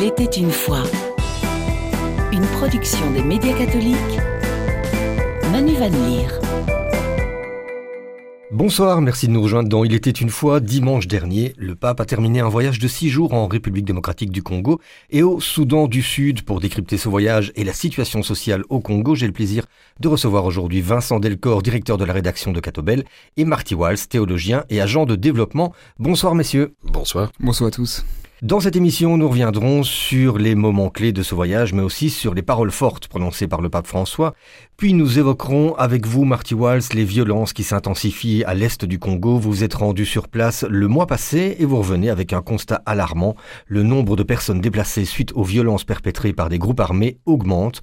Il était une fois. Une production des médias catholiques. Manu Van Leer. Bonsoir, merci de nous rejoindre dans Il était une fois, dimanche dernier. Le pape a terminé un voyage de six jours en République démocratique du Congo et au Soudan du Sud. Pour décrypter ce voyage et la situation sociale au Congo, j'ai le plaisir de recevoir aujourd'hui Vincent Delcor, directeur de la rédaction de Catobel, et Marty Walls, théologien et agent de développement. Bonsoir messieurs. Bonsoir. Bonsoir à tous. Dans cette émission, nous reviendrons sur les moments clés de ce voyage, mais aussi sur les paroles fortes prononcées par le pape François. Puis nous évoquerons avec vous, Marty Walls, les violences qui s'intensifient à l'est du Congo. Vous êtes rendu sur place le mois passé et vous revenez avec un constat alarmant. Le nombre de personnes déplacées suite aux violences perpétrées par des groupes armés augmente.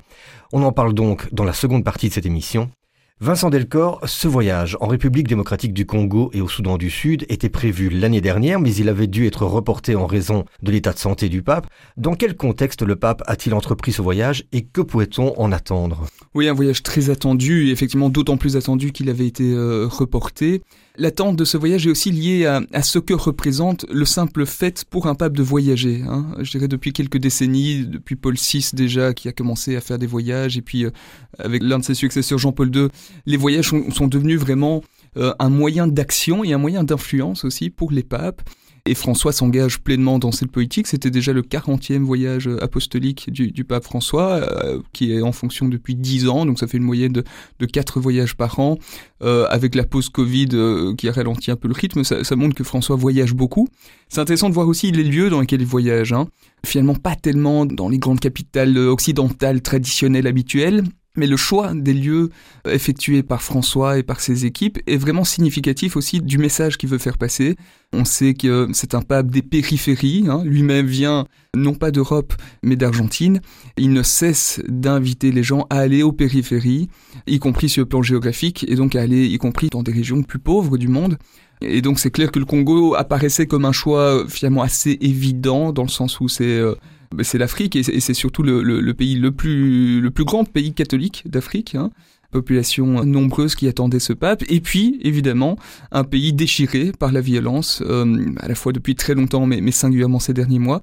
On en parle donc dans la seconde partie de cette émission. Vincent Delcor, ce voyage en République démocratique du Congo et au Soudan du Sud était prévu l'année dernière, mais il avait dû être reporté en raison de l'état de santé du pape. Dans quel contexte le pape a-t-il entrepris ce voyage et que pouvait-on en attendre? Oui, un voyage très attendu, effectivement d'autant plus attendu qu'il avait été euh, reporté. L'attente de ce voyage est aussi liée à, ce que représente le simple fait pour un pape de voyager. Hein. Je dirais depuis quelques décennies, depuis Paul VI déjà, qui a commencé à faire des voyages, et puis euh, avec l'un de ses successeurs, Jean-Paul II, les voyages sont, devenus vraiment euh, un moyen d'action et un moyen d'influence aussi pour les papes. Et François s'engage pleinement dans cette politique. C'était déjà le 40e voyage apostolique du, pape François, euh, qui est en fonction depuis 10 ans, donc ça fait une moyenne de, de 4 voyages par an. Euh, avec la pause Covid euh, qui a ralenti un peu le rythme, ça, ça, montre que François voyage beaucoup. C'est intéressant de voir aussi les lieux dans lesquels il voyage. Hein. Finalement, pas tellement dans les grandes capitales occidentales traditionnelles habituelles, mais le choix des lieux effectués par François et par ses équipes est vraiment significatif aussi du message qu'il veut faire passer. On sait que c'est un pape des périphéries, hein. lui-même vient non pas d'Europe mais d'Argentine. Il ne cesse d'inviter les gens à aller aux périphéries, y compris sur le plan géographique, et donc à aller y compris dans des régions plus pauvres du monde. Et donc c'est clair que le Congo apparaissait comme un choix finalement assez évident dans le sens où c'est euh, c'est l'Afrique et c'est surtout le, pays le plus, le plus grand pays catholique d'Afrique. Hein. Population nombreuse qui attendait ce pape. Et puis, évidemment, un pays déchiré par la violence, euh, à la fois depuis très longtemps, mais, mais singulièrement ces derniers mois.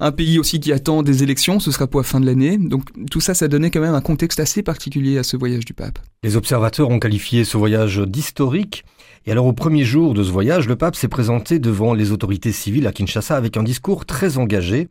Un pays aussi qui attend des élections, ce sera pour la fin de l'année. Donc tout ça, ça donnait quand même un contexte assez particulier à ce voyage du pape. Les observateurs ont qualifié ce voyage d'historique. Et alors au premier jour de ce voyage, le pape s'est présenté devant les autorités civiles à Kinshasa avec un discours très engagé.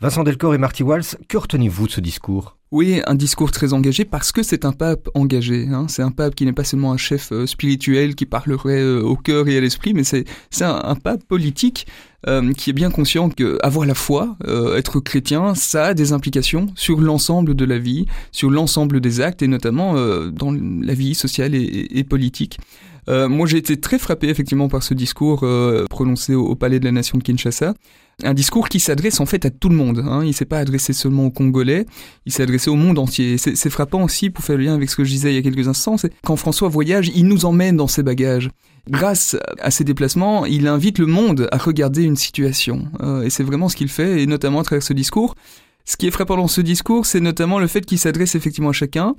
Vincent Delcor et Marty Walls, que retenez-vous de ce discours? Oui, un discours très engagé parce que c'est un pape engagé. Hein. C'est un pape qui n'est pas seulement un chef euh, spirituel qui parlerait euh, au cœur et à l'esprit, mais c'est un, pape politique euh, qui est bien conscient que avoir la foi, être chrétien, ça a des implications sur l'ensemble de la vie, sur l'ensemble des actes et notamment dans la vie sociale et politique. Euh, moi, j'ai été très frappé effectivement par ce discours euh, prononcé au, Palais de la Nation de Kinshasa. Un discours qui s'adresse en fait à tout le monde. Hein. Il s'est pas adressé seulement aux Congolais, il s'est adressé au monde entier. C'est frappant aussi, pour faire le lien avec ce que je disais il y a quelques instants, c'est quand François voyage, il nous emmène dans ses bagages. Grâce à ses déplacements, il invite le monde à regarder une situation. Euh, et c'est vraiment ce qu'il fait, et notamment à travers ce discours. Ce qui est frappant dans ce discours, c'est notamment le fait qu'il s'adresse effectivement à chacun.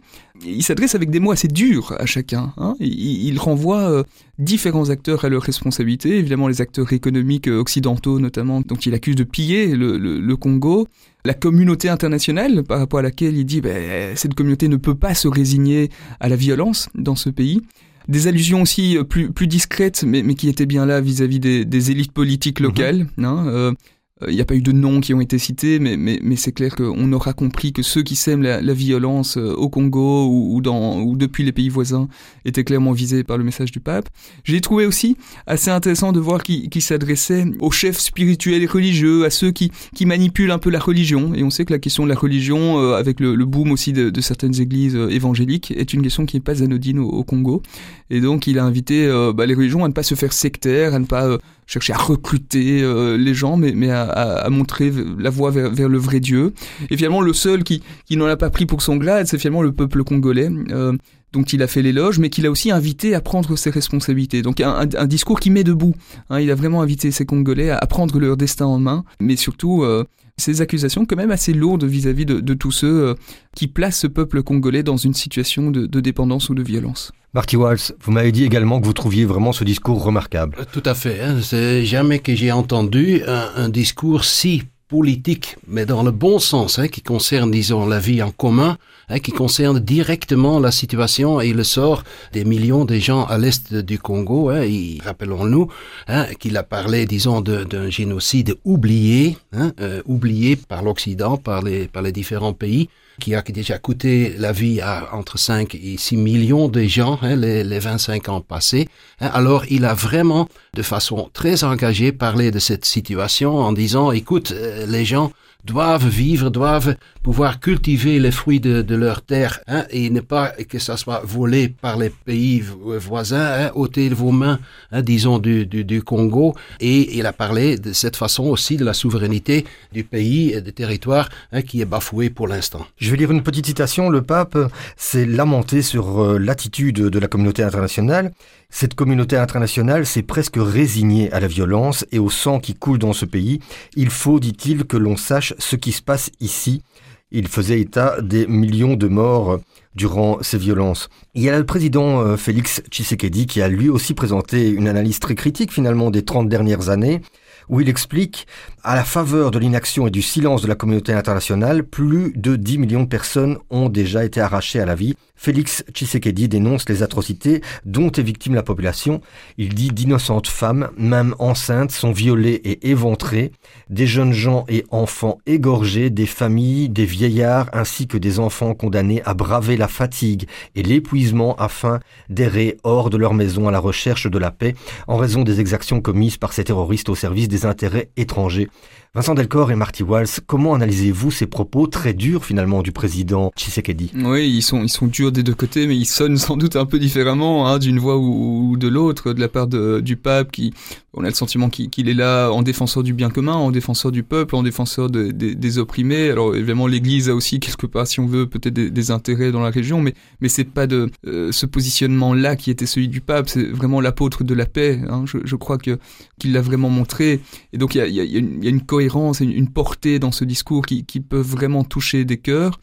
Il s'adresse avec des mots assez durs à chacun. Hein. Il, renvoie euh, différents acteurs à leurs responsabilités, évidemment les acteurs économiques euh, occidentaux notamment, dont il accuse de piller le, Congo, la communauté internationale par rapport à laquelle il dit ben, cette communauté ne peut pas se résigner à la violence dans ce pays des allusions aussi euh, plus, plus discrètes, mais, mais qui étaient bien là vis-à-vis des, élites politiques locales. Mhm. Hein, il euh, n'y a pas eu de noms qui ont été cités, mais, mais, mais c'est clair qu'on aura compris que ceux qui sèment la, la violence euh, au Congo ou, dans, ou depuis les pays voisins étaient clairement visés par le message du pape. J'ai trouvé aussi assez intéressant de voir qu'il s'adressait aux chefs spirituels et religieux, à ceux qui, qui manipulent un peu la religion. Et on sait que la question de la religion, euh, avec le, le, boom aussi de, de, certaines églises évangéliques, est une question qui n'est pas anodine au, Congo. Et donc il a invité bah, les religions à ne pas se faire sectaires, à ne pas chercher à recruter les gens, mais, mais à, à, montrer la voie vers, le vrai Dieu. Et finalement, le seul qui, qui n'en a pas pris pour son glade, c'est finalement le peuple congolais. Euh, dont il a fait l'éloge, mais qu'il a aussi invité à prendre ses responsabilités. Donc un, un, discours qui met debout. Hein, il a vraiment invité ces Congolais à, prendre leur destin en main, mais surtout euh, ces accusations quand même assez lourdes vis-à-vis de, de, tous ceux euh, qui placent ce peuple congolais dans une situation de, de dépendance ou de violence. Marty Walsh, vous m'avez dit également que vous trouviez vraiment ce discours remarquable. Tout à fait. Hein. C'est jamais que j'ai entendu un, un discours si politique, mais dans le bon sens, hein, qui concerne, disons, la vie en commun, hein, qui concerne directement la situation et le sort des millions de gens à l'est du Congo. Hein, Rappelons-nous hein, qu'il a parlé, disons, d'un génocide oublié, hein, euh, oublié par l'Occident, par les, par les différents pays qui a déjà coûté la vie à entre 5 et 6 millions de gens hein, les, les, 25 ans passés. Hein. Alors il a vraiment, de façon très engagée, parlé de cette situation en disant, écoute, euh, les gens doivent vivre, doivent pouvoir cultiver les fruits de, leur terre hein, et ne pas que ça soit volé par les pays voisins, hein, ôter vos mains, hein, disons, du, du, du, Congo. Et il a parlé de cette façon aussi de la souveraineté du pays et des territoires hein, qui est bafoué pour l'instant. Je vais lire une petite citation. Le pape s'est lamenté sur euh, l'attitude de la communauté internationale. Cette communauté internationale s'est presque résignée à la violence et au sang qui coule dans ce pays. Il faut, dit-il, que l'on sache ce qui se passe ici. Il faisait état des millions de morts durant ces violences. Il y a le président euh, Félix Tshisekedi qui a lui aussi présenté une analyse très critique finalement des 30 dernières années où il explique, à la faveur de l'inaction et du silence de la communauté internationale, plus de 10 millions de personnes ont déjà été arrachées à la vie. Félix Tshisekedi dénonce les atrocités dont est victime la population. Il dit d'innocentes femmes, même enceintes, sont violées et éventrées, des jeunes gens et enfants égorgés, des familles, des vieillards ainsi que des enfants condamnés à braver la fatigue et l'épuisement afin d'errer hors de leur maison à la recherche de la paix en raison des exactions commises par ces terroristes au service des intérêts étrangers. Vincent Delcor et Marty Walls, comment analysez-vous ces propos très durs finalement du président Tshisekedi? Oui, ils sont, ils sont durs des deux côtés, mais ils sonnent sans doute un peu différemment hein, d'une voix ou, de l'autre, de la part de, du pape qui, on a le sentiment qu'il est là en défenseur du bien commun, en défenseur du peuple, en défenseur de, de, des opprimés. Alors évidemment, l'Église a aussi quelque part, si on veut, peut-être des, intérêts dans la région, mais mais c'est pas de euh, ce positionnement-là qui était celui du pape. C'est vraiment l'apôtre de la paix. Hein, je, crois que qu'il l'a vraiment montré. Et donc il y a, a, y a, une cohérence, une, portée dans ce discours qui, qui peut vraiment toucher des cœurs.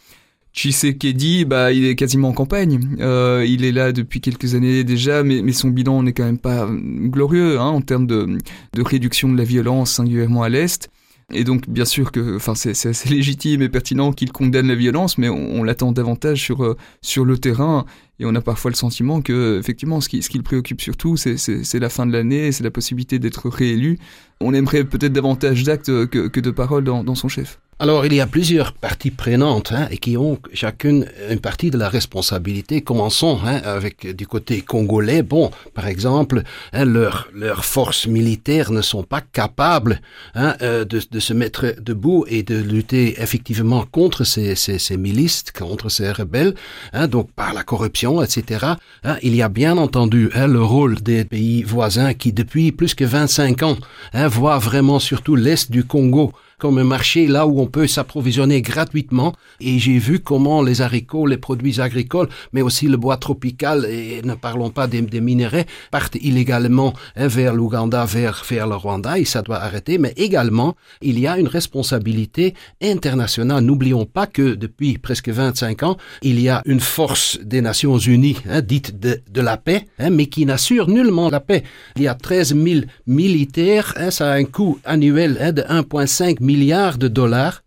Tshisekedi, bah, il est quasiment en campagne. Euh, il est là depuis quelques années déjà, mais, son bilan n'est quand même pas glorieux hein, en termes de réduction de la violence, singulièrement à l'Est. Et donc, bien sûr que, enfin, c'est assez légitime et pertinent qu'il condamne la violence, mais on, l'attend davantage sur euh, sur le terrain. Et on a parfois le sentiment que, effectivement, ce qui, ce qui le préoccupe surtout, c'est la fin de l'année, c'est la possibilité d'être réélu. On aimerait peut-être davantage d'actes que, que de paroles dans son chef. Alors, il y a plusieurs parties prenantes hein, et qui ont chacune une partie de la responsabilité. Commençons hein, avec du côté congolais. Bon, par exemple, hein, leurs forces militaires ne sont pas capables hein, euh, de, de, se mettre debout et de lutter effectivement contre ces, ces, ces milices, contre ces rebelles. Hein, donc, par la corruption, etc. Hein, il y a bien entendu le rôle des pays voisins qui, depuis plus que 25 ans, voient vraiment surtout l'est du Congo comme un marché là où on peut s'approvisionner gratuitement. Et j'ai vu comment les haricots, les produits agricoles, mais aussi le bois tropical, et ne parlons pas des, des minéraux, partent illégalement hein, vers l'Ouganda, vers, le Rwanda, et ça doit arrêter. Mais également, il y a une responsabilité internationale. N'oublions pas que depuis presque 25 ans, il y a une force des Nations Unies, hein, dite de, la paix, hein, mais qui n'assure nullement la paix. Il y a 13 000 militaires, ça a un coût annuel de 1,5 milliards de dollars,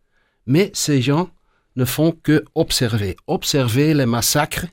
mais ces gens ne font que observer, observer les massacres,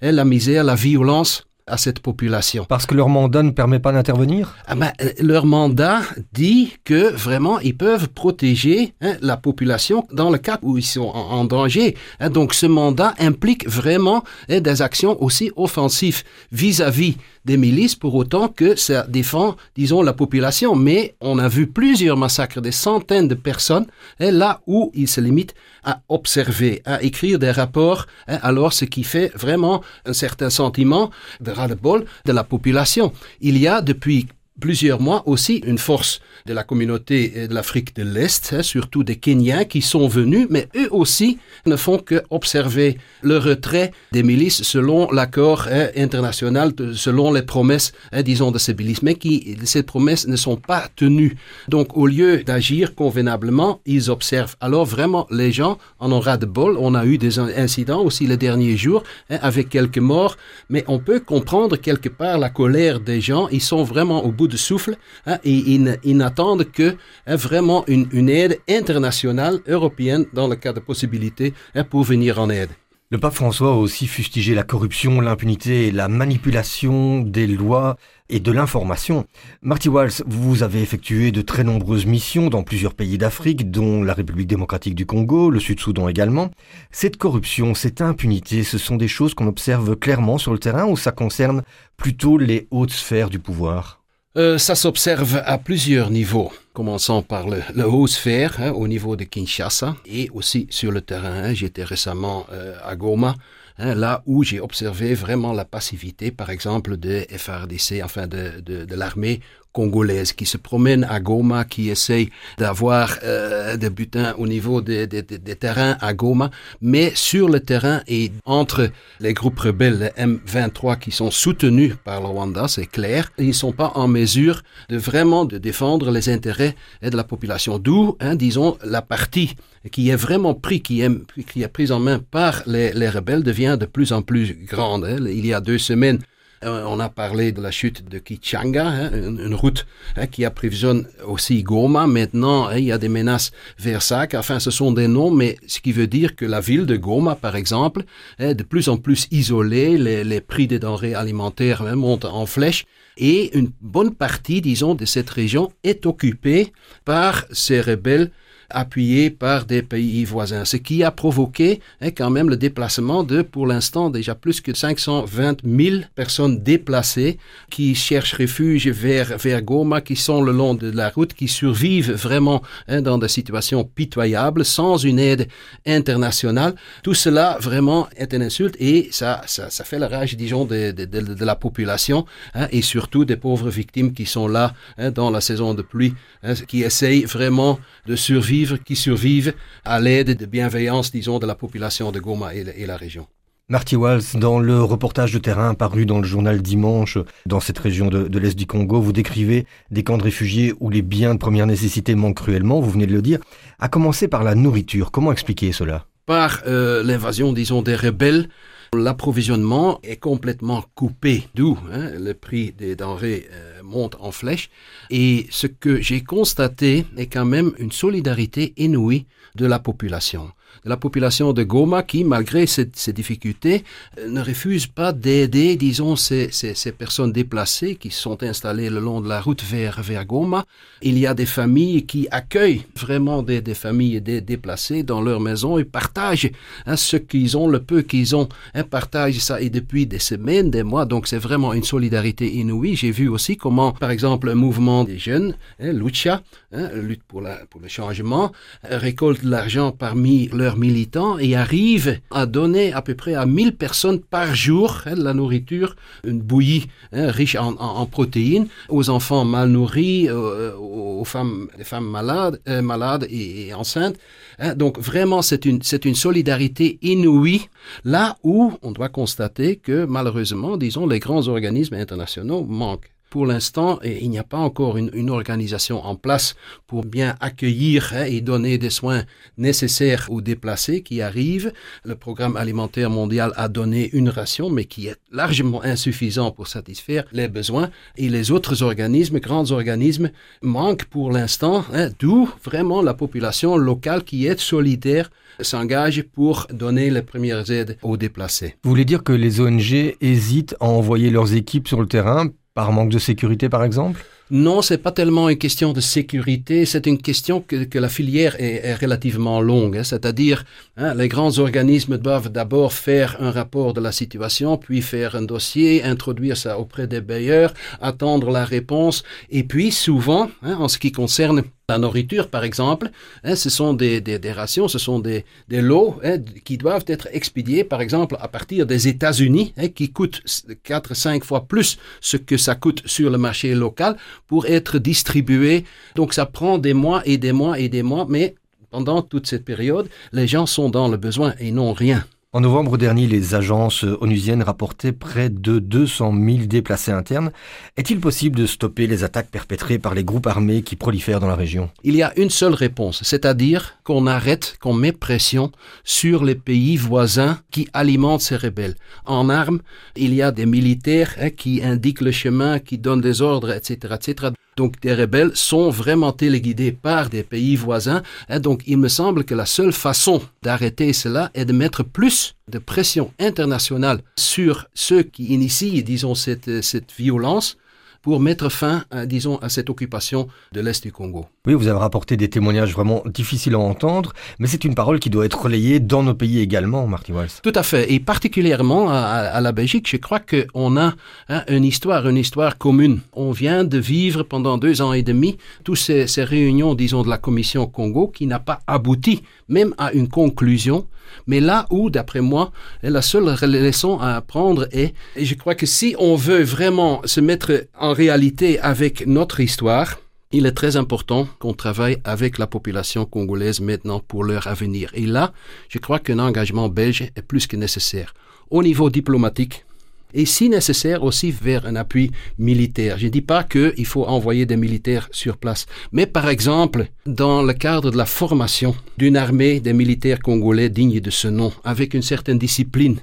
et la misère, la violence à cette population. Parce que leur mandat ne permet pas d'intervenir? Ah ben, Leur mandat dit que vraiment ils peuvent protéger hein, la population dans le cas où ils sont en, en danger. Hein, donc ce mandat implique vraiment hein, des actions aussi offensives vis-à-vis -vis des milices pour autant que ça défend, disons, la population. Mais on a vu plusieurs massacres, des centaines de personnes, et là où ils se limitent à observer, à écrire des rapports, hein, alors ce qui fait vraiment un certain sentiment de ras-le-bol de la population. Il y a depuis plusieurs mois aussi une force de la communauté de l'Afrique de l'Est, hein, surtout des Kenyans qui sont venus, mais eux aussi ne font que observer le retrait des milices selon l'accord hein, international, selon les promesses, hein, disons, de ces milices, mais qui, ces promesses ne sont pas tenues. Donc, au lieu d'agir convenablement, ils observent. Alors, vraiment, les gens en ont ras de bol. On a eu des incidents aussi les derniers jours, avec quelques morts, mais on peut comprendre quelque part la colère des gens. Ils sont vraiment au bout de souffle hein, et ils, n'attendent que hein, vraiment une, aide internationale européenne dans le cas de possibilité hein, pour venir en aide. Le pape François a aussi fustigé la corruption, l'impunité la manipulation des lois et de l'information. Marty Walls, vous avez effectué de très nombreuses missions dans plusieurs pays d'Afrique, dont la République démocratique du Congo, le Sud-Soudan également. Cette corruption, cette impunité, ce sont des choses qu'on observe clairement sur le terrain ou ça concerne plutôt les hautes sphères du pouvoir? Euh, ça s'observe à plusieurs niveaux, commençant par le, haut sphère hein, au niveau de Kinshasa et aussi sur le terrain. Hein. J'étais récemment euh, à Goma Hein, là où j'ai observé vraiment la passivité, par exemple, de FRDC, enfin de l'armée congolaise qui se promène à Goma, qui essaye d'avoir euh, des butins au niveau des, des, terrains à Goma, mais sur le terrain et entre les groupes rebelles, les M23 qui sont soutenus par le Rwanda, c'est clair, ils ne sont pas en mesure de vraiment de défendre les intérêts de la population. D'où, hein, disons, la partie qui est vraiment pris, qui est, prise en main par les, les rebelles devient de plus en plus grande. Hein. Il y a deux semaines, euh, on a parlé de la chute de Kichanga, hein, une, route hein, qui approvisionne aussi Goma. Maintenant, il y a des menaces vers Sac. Enfin, ce sont des noms, mais ce qui veut dire que la ville de Goma, par exemple, est de plus en plus isolée. Les prix des denrées alimentaires montent en flèche. Et une bonne partie, disons, de cette région est occupée par ces rebelles appuyé par des pays voisins, ce qui a provoqué hein, quand même le déplacement de, pour l'instant, déjà plus que 520 000 personnes déplacées qui cherchent refuge vers, vers Goma, qui sont le long de la route, qui survivent vraiment hein, dans des situations pitoyables, sans une aide internationale. Tout cela vraiment est une insulte et ça, ça, fait la rage, disons, de, de, de, la population hein, et surtout des pauvres victimes qui sont là dans la saison de pluie, qui essayent vraiment de survivre qui survivent à l'aide de bienveillance, disons, de la population de Goma et, la région. Marty Walls, dans le reportage de terrain paru dans le journal Dimanche, dans cette région de, l'Est du Congo, vous décrivez des camps de réfugiés où les biens de première nécessité manquent cruellement, vous venez de le dire, à commencer par la nourriture. Comment expliquer cela? Par euh, l'invasion, disons, des rebelles, l'approvisionnement est complètement coupé, d'où hein, le prix des denrées euh, monte en flèche. Et ce que j'ai constaté est quand même une solidarité inouïe de la population de la population de Goma qui, malgré ces, difficultés, euh, ne refuse pas d'aider, disons, ces, ces, ces, personnes déplacées qui sont installées le long de la route vers, vers Goma. Il y a des familles qui accueillent vraiment des, des familles des déplacées dans leur maison et partagent hein, ce qu'ils ont, le peu qu'ils ont, hein, partagent ça et depuis des semaines, des mois. Donc c'est vraiment une solidarité inouïe. J'ai vu aussi comment, par exemple, un mouvement des jeunes, hein, Lucha, hein, lutte pour, la, pour le changement, récolte l'argent parmi leurs militants et arrive à donner à peu près à 1000 personnes par jour hein, la nourriture, une bouillie hein, riche en, en, protéines, aux enfants mal nourris, euh, aux femmes, les femmes malades, euh, malades et, enceintes. Hein. Donc vraiment, c'est une, c'est une solidarité inouïe, là où on doit constater que malheureusement, disons, les grands organismes internationaux manquent. Pour l'instant, il n'y a pas encore une, organisation en place pour bien accueillir hein, et donner des soins nécessaires aux déplacés qui arrivent. Le programme alimentaire mondial a donné une ration, mais qui est largement insuffisant pour satisfaire les besoins. Et les autres organismes, grands organismes, manquent pour l'instant, hein, d'où vraiment la population locale qui est solidaire s'engage pour donner les premières aides aux déplacés. Vous voulez dire que les ONG hésitent à envoyer leurs équipes sur le terrain par manque de sécurité, par exemple? Non, c'est pas tellement une question de sécurité, c'est une question que, la filière est, relativement longue. Hein. C'est-à-dire, hein, les grands organismes doivent d'abord faire un rapport de la situation, puis faire un dossier, introduire ça auprès des bailleurs, attendre la réponse, et puis souvent, hein, en ce qui concerne la nourriture, par exemple, ce sont des, des, rations, ce sont des, des lots qui doivent être expédiés, par exemple, à partir des États-Unis, qui coûtent 4 5 fois plus ce que ça coûte sur le marché local pour être distribués. Donc ça prend des mois et des mois et des mois, mais pendant toute cette période, les gens sont dans le besoin et n'ont rien. En novembre dernier, les agences onusiennes rapportaient près de 200 000 déplacés internes. Est-il possible de stopper les attaques perpétrées par les groupes armés qui prolifèrent dans la région? Il y a une seule réponse, c'est-à-dire qu'on arrête, qu'on met pression sur les pays voisins qui alimentent ces rebelles. En armes, il y a des militaires hein, qui indiquent le chemin, qui donnent des ordres, etc., etc. Donc des rebelles sont vraiment téléguidés par des pays voisins. Hein. donc il me semble que la seule façon d'arrêter cela est de mettre plus de pression internationale sur ceux qui initient, disons, cette, cette violence pour mettre fin, à, disons, à cette occupation de l'Est du Congo. Oui, vous avez rapporté des témoignages vraiment difficiles à entendre, mais c'est une parole qui doit être relayée dans nos pays également, Martin Walls. Tout à fait, et particulièrement à, la Belgique, je crois qu'on a hein, une histoire, une histoire commune. On vient de vivre pendant deux ans et demi toutes ces, ces réunions, disons, de la Commission Congo qui n'a pas abouti même à une conclusion. Mais là où, d'après moi, la seule leçon à apprendre est, et je crois que si on veut vraiment se mettre en réalité avec notre histoire, il est très important qu'on travaille avec la population congolaise maintenant pour leur avenir. Et là, je crois qu'un engagement belge est plus que nécessaire. Au niveau diplomatique, et si nécessaire aussi vers un appui militaire. Je ne dis pas qu'il faut envoyer des militaires sur place, mais par exemple, dans le cadre de la formation d'une armée des militaires congolais dignes de ce nom, avec une certaine discipline,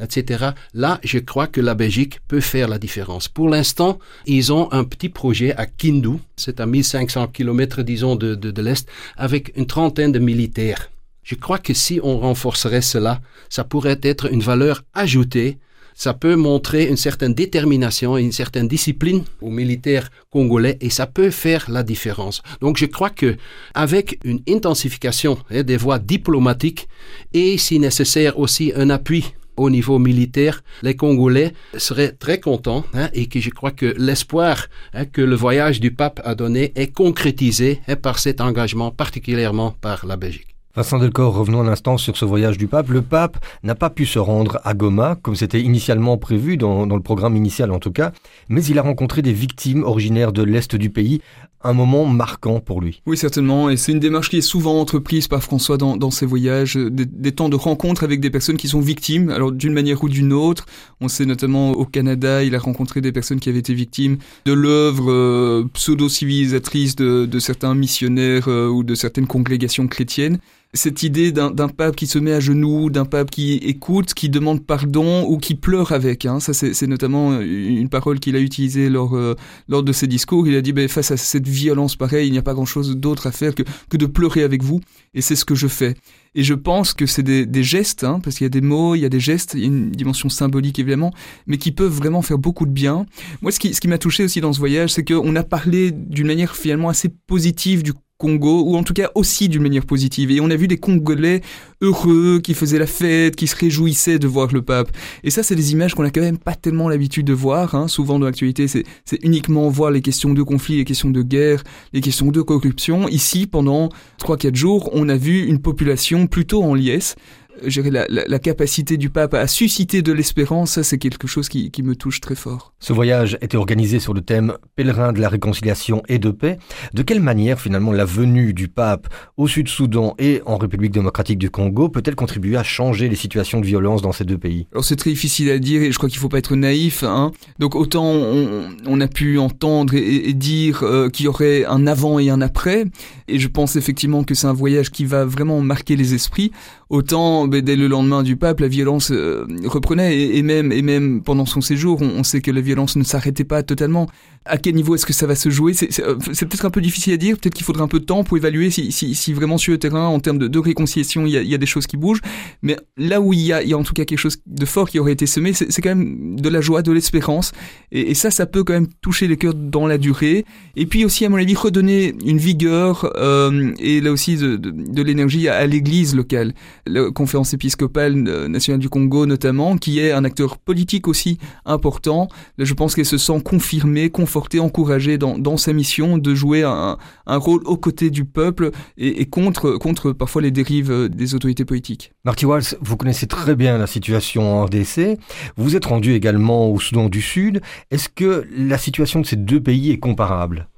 etc. Là, je crois que la Belgique peut faire la différence. Pour l'instant, ils ont un petit projet à Kindu, c'est à 1500 km, disons, de, de, de l'Est, avec une trentaine de militaires. Je crois que si on renforcerait cela, ça pourrait être une valeur ajoutée ça peut montrer une certaine détermination et une certaine discipline aux militaires congolais et ça peut faire la différence. Donc je crois que avec une intensification hein, des voies diplomatiques et si nécessaire aussi un appui au niveau militaire, les Congolais seraient très contents hein, et que je crois que l'espoir hein, que le voyage du pape a donné est concrétisé par cet engagement, particulièrement par la Belgique. Vincent Delcor, revenons un instant sur ce voyage du pape. Le pape n'a pas pu se rendre à Goma, comme c'était initialement prévu, dans, le programme initial en tout cas, mais il a rencontré des victimes originaires de l'Est du pays, un moment marquant pour lui. Oui, certainement, et c'est une démarche qui est souvent entreprise par François dans, ses voyages, des, temps de rencontre avec des personnes qui sont victimes, alors d'une manière ou d'une autre. On sait notamment au Canada, il a rencontré des personnes qui avaient été victimes de l'œuvre euh, pseudo-civilisatrice de, certains missionnaires euh, ou de certaines congrégations chrétiennes cette idée d'un pape qui se met à genoux, d'un pape qui écoute, qui demande pardon ou qui pleure avec. Hein. Ça, c'est notamment une parole qu'il a utilisée lors, euh, lors de ses discours. Il a dit, ben, face à cette violence pareille, il n'y a pas grand-chose d'autre à faire que, que de pleurer avec vous. Et c'est ce que je fais. Et je pense que c'est des, des, gestes, hein, parce qu'il y a des mots, il y a des gestes, il y a une dimension symbolique évidemment, mais qui peuvent vraiment faire beaucoup de bien. Moi, ce qui, ce qui m'a touché aussi dans ce voyage, c'est qu'on a parlé d'une manière finalement assez positive du Congo, ou en tout cas aussi d'une manière positive. Et on a vu des Congolais heureux, qui faisaient la fête, qui se réjouissaient de voir le pape. Et ça, c'est des images qu'on a quand même pas tellement l'habitude de voir. Hein. Souvent dans l'actualité, c'est uniquement voir les questions de conflit, les questions de guerre, les questions de corruption. Ici, pendant 3-4 jours, on a vu une population plutôt en liesse, la, la, la, capacité du pape à susciter de l'espérance, ça c'est quelque chose qui, qui, me touche très fort. Ce voyage était organisé sur le thème pèlerin de la réconciliation et de paix. De quelle manière finalement la venue du pape au Sud-Soudan et en République démocratique du Congo peut-elle contribuer à changer les situations de violence dans ces deux pays? Alors c'est très difficile à dire et je crois qu'il ne faut pas être naïf. Hein. Donc autant on, on, a pu entendre et, et dire euh, qu'il y aurait un avant et un après, et je pense effectivement que c'est un voyage qui va vraiment marquer les esprits. Autant ben, dès le lendemain du pape, la violence euh, reprenait et, même et même pendant son séjour, on, sait que la violence ne s'arrêtait pas totalement. À quel niveau est-ce que ça va se jouer? C'est euh, peut-être un peu difficile à dire. Peut-être qu'il faudra un peu de temps pour évaluer si, si, si vraiment sur le terrain, en termes de, de réconciliation, il y, a, il y, a, des choses qui bougent. Mais là où il y, a, il y a en tout cas quelque chose de fort qui aurait été semé, c'est quand même de la joie, de l'espérance. Et, ça, ça peut quand même toucher les cœurs dans la durée. Et puis aussi, à mon avis, redonner une vigueur euh, et là aussi de, l'énergie à, l'Église locale la conférence épiscopale nationale du Congo notamment, qui est un acteur politique aussi important. je pense qu'elle se sent confirmée, confortée, encouragée dans, sa mission de jouer un, rôle aux côtés du peuple et, contre, contre parfois les dérives des autorités politiques. Marty Walls, vous connaissez très bien la situation en RDC. Vous êtes rendu également au Soudan du Sud. Est-ce que la situation de ces deux pays est comparable?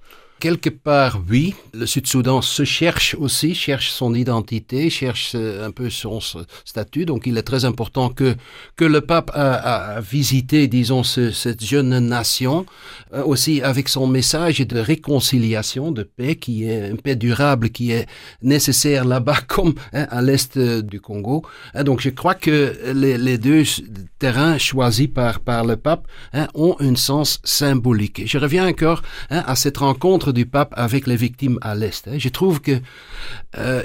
Quelque part, oui, le Sud-Soudan se cherche aussi, cherche son identité, cherche euh, un peu son statut. Donc, il est très important que que le pape a, visité, disons, ce, cette jeune nation, euh, aussi avec son message de réconciliation, de paix, qui est une paix durable, qui est nécessaire là-bas comme hein, à l'est euh, du Congo. Hein, donc, je crois que les, deux terrains choisis par par le pape hein, ont un sens symbolique. Je reviens encore à cette rencontre du pape avec les victimes à l'Est. Hein. Je trouve que, euh,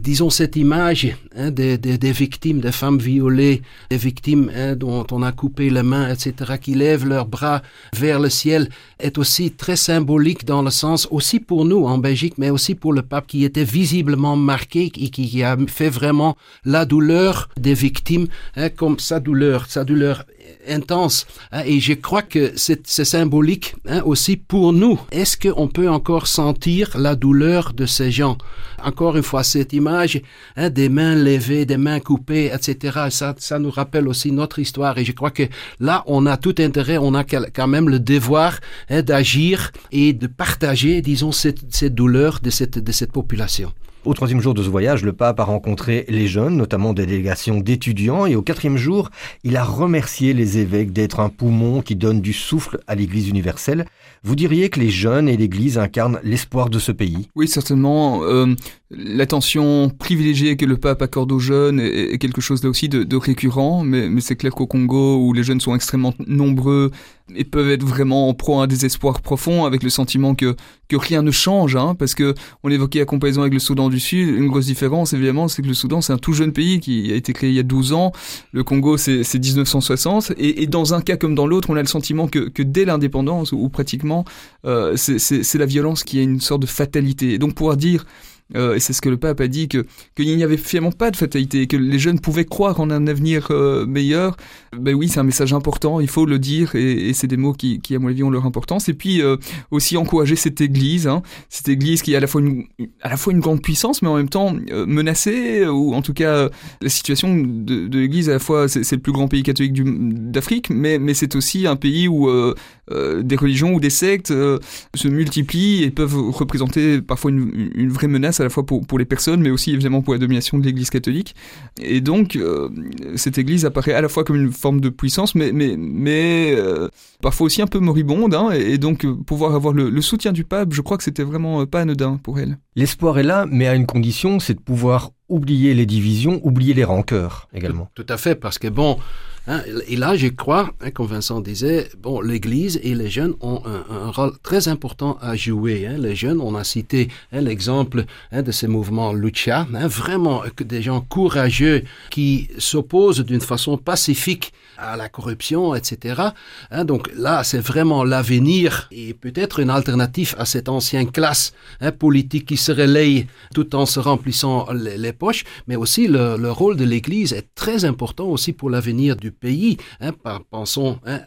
disons, cette image hein, des, des, des, victimes, des femmes violées, des victimes hein, dont on a coupé les mains, etc., qui lèvent leurs bras vers le ciel, est aussi très symbolique dans le sens, aussi pour nous en Belgique, mais aussi pour le pape qui était visiblement marqué et qui a fait vraiment la douleur des victimes hein, comme sa douleur, sa douleur intense. Hein, et je crois que c'est symbolique hein, aussi pour nous. Est-ce qu'on peut encore sentir la douleur de ces gens? Encore une fois, cette image hein, des mains levées, des mains coupées, etc. Ça, ça nous rappelle aussi notre histoire. Et je crois que là, on a tout intérêt, on a quand même le devoir hein, d'agir et de partager, disons, cette, cette douleur de cette, de cette population. Au troisième jour de ce voyage, le pape a rencontré les jeunes, notamment des délégations d'étudiants, et au quatrième jour, il a remercié les évêques d'être un poumon qui donne du souffle à l'Église universelle. Vous diriez que les jeunes et l'Église incarnent l'espoir de ce pays Oui, certainement. Euh, L'attention privilégiée que le pape accorde aux jeunes est, quelque chose là aussi de, récurrent, mais, mais c'est clair qu'au Congo, où les jeunes sont extrêmement nombreux et peuvent être vraiment en proie à un désespoir profond, avec le sentiment que, que rien ne change, hein, parce que on évoquait la comparaison avec le Soudan du Sud, une grosse différence évidemment, c'est que le Soudan c'est un tout jeune pays qui a été créé il y a 12 ans, le Congo c'est 1960, et, et, dans un cas comme dans l'autre, on a le sentiment que, que dès l'indépendance, ou, pratiquement, euh, c'est la violence qui a une sorte de fatalité. Et donc pouvoir dire euh, et c'est ce que le pape a dit, que qu'il n'y avait finalement pas de fatalité, que les jeunes pouvaient croire en un avenir euh, meilleur. Ben oui, c'est un message important, il faut le dire, et, c'est des mots qui, qui, à mon avis, ont leur importance. Et puis euh, aussi encourager cette Église, hein, cette Église qui est à la fois une, à la fois une grande puissance, mais en même temps menacée, ou en tout cas la situation de, l'Église à la fois, c'est le plus grand pays catholique d'Afrique, mais, mais c'est aussi un pays où des religions ou des sectes se multiplient et peuvent représenter parfois une vraie menace à la fois pour, pour les personnes, mais aussi évidemment pour la domination de l'Église catholique. Et donc, euh, cette Église apparaît à la fois comme une forme de puissance, mais, mais, mais euh, parfois aussi un peu moribonde. Hein, et, donc, euh, pouvoir avoir le, le, soutien du pape, je crois que c'était vraiment pas anodin pour elle. L'espoir est là, mais à une condition, c'est de pouvoir oublier les divisions, oublier les rancœurs également. Tout, tout à fait, parce que bon, Hein, et là, je crois, hein, comme Vincent disait, bon, l'Église et les jeunes ont un, rôle très important à jouer. Hein. Les jeunes, on a cité l'exemple de ces mouvements Lucha, vraiment que des gens courageux qui s'opposent d'une façon pacifique à la corruption, etc. Donc là, c'est vraiment l'avenir et peut-être une alternative à cette ancienne classe politique qui se relaye tout en se remplissant les, les poches, mais aussi le, le rôle de l'Église est très important aussi pour l'avenir du pays. Hein, pensons hein,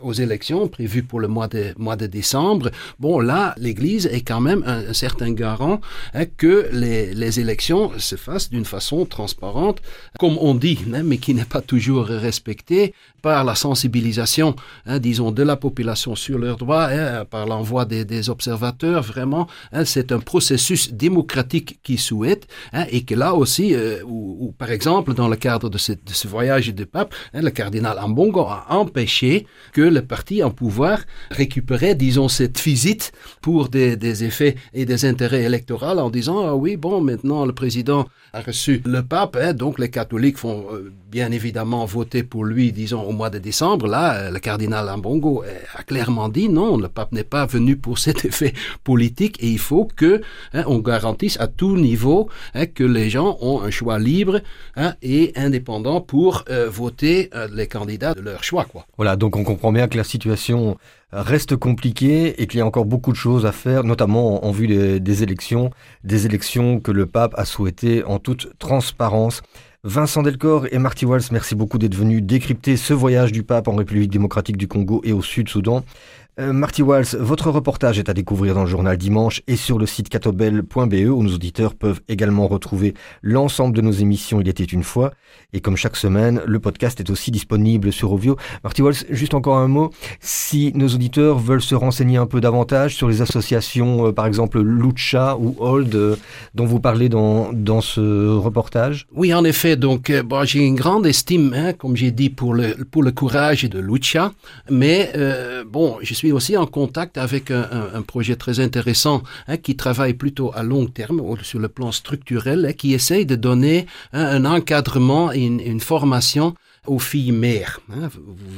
aux élections prévues pour le mois de, décembre. Bon, là, l'Église est quand même un, certain garant hein, que les, élections se fassent d'une façon transparente, comme on dit, mais qui n'est pas toujours respectée par la sensibilisation, disons, de la population sur leurs droits, par l'envoi des, observateurs, vraiment, c'est un processus démocratique qui souhaite, et que là aussi, euh, où, par exemple, dans le cadre de ce, voyage de pape, le cardinal Ambongo a empêché que le parti en pouvoir récupérait, disons, cette visite pour des, effets et des intérêts électoraux en disant, ah oui, bon, maintenant le président a reçu le pape, hein, donc les catholiques font euh, bien évidemment voter pour lui, disons, au mois de décembre. Là, euh, le cardinal Ambongo a clairement dit non, le pape n'est pas venu pour cet effet politique et il faut que hein, on garantisse à tout niveau hein, que les gens ont un choix libre et indépendant pour euh, voter les candidats de leur choix. Voilà, donc on comprend bien que la situation reste compliqué et qu'il y a encore beaucoup de choses à faire, notamment en vue des, élections, des élections que le pape a souhaité en toute transparence. Vincent Delcor et Marty Walsh, merci beaucoup d'être venus décrypter ce voyage du pape en République démocratique du Congo et au Sud-Soudan. Euh, Marty Walls, votre reportage est à découvrir dans le journal dimanche et sur le site catobel.be où nos auditeurs peuvent également retrouver l'ensemble de nos émissions Il était une fois. Et comme chaque semaine, le podcast est aussi disponible sur Ovio. Marty Walls, juste encore un mot. Si nos auditeurs veulent se renseigner un peu davantage sur les associations, euh, par exemple Lucha ou Old, euh, dont vous parlez dans, dans ce reportage Oui, en effet. Donc, bon, j'ai une grande estime, hein, comme j'ai dit, pour le, pour le courage de Lucha. Mais bon, je suis aussi en contact avec un, projet très intéressant hein, qui travaille plutôt à long terme sur le plan structurel et qui essaye de donner hein, un encadrement et une formation aux filles mères. Hein.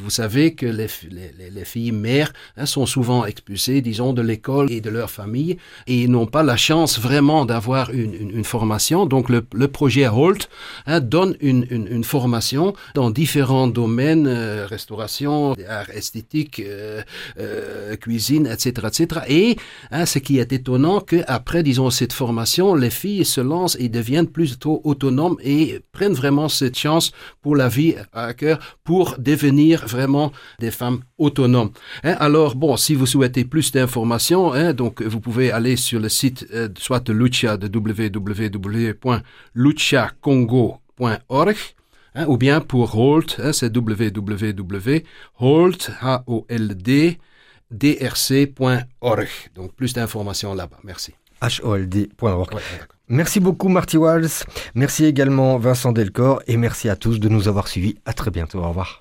Vous, savez que les, les, les filles mères hein, sont souvent expulsées, disons, de l'école et de leur famille et n'ont pas la chance vraiment d'avoir une, une, une, formation. Donc le, le projet Holt hein, donne une, une, formation dans différents domaines, euh, restauration, art esthétique, euh, euh, cuisine, etc., etc. Et hein, ce qui est étonnant, que après, disons, cette formation, les filles se lancent et deviennent plutôt autonomes et prennent vraiment cette chance pour la vie à cœur pour devenir vraiment des femmes autonomes. Hein, alors, bon, si vous souhaitez plus d'informations, hein, donc vous pouvez aller sur le site euh, soit de Lucha de www.luchacongo.org hein, ou bien pour Holt, hein, c'est www.holt, drc.org. Donc plus d'informations là-bas. Merci. HOLD.org. Merci beaucoup Marty Walls, merci également Vincent Delcor et merci à tous de nous avoir suivis. À très bientôt, au revoir.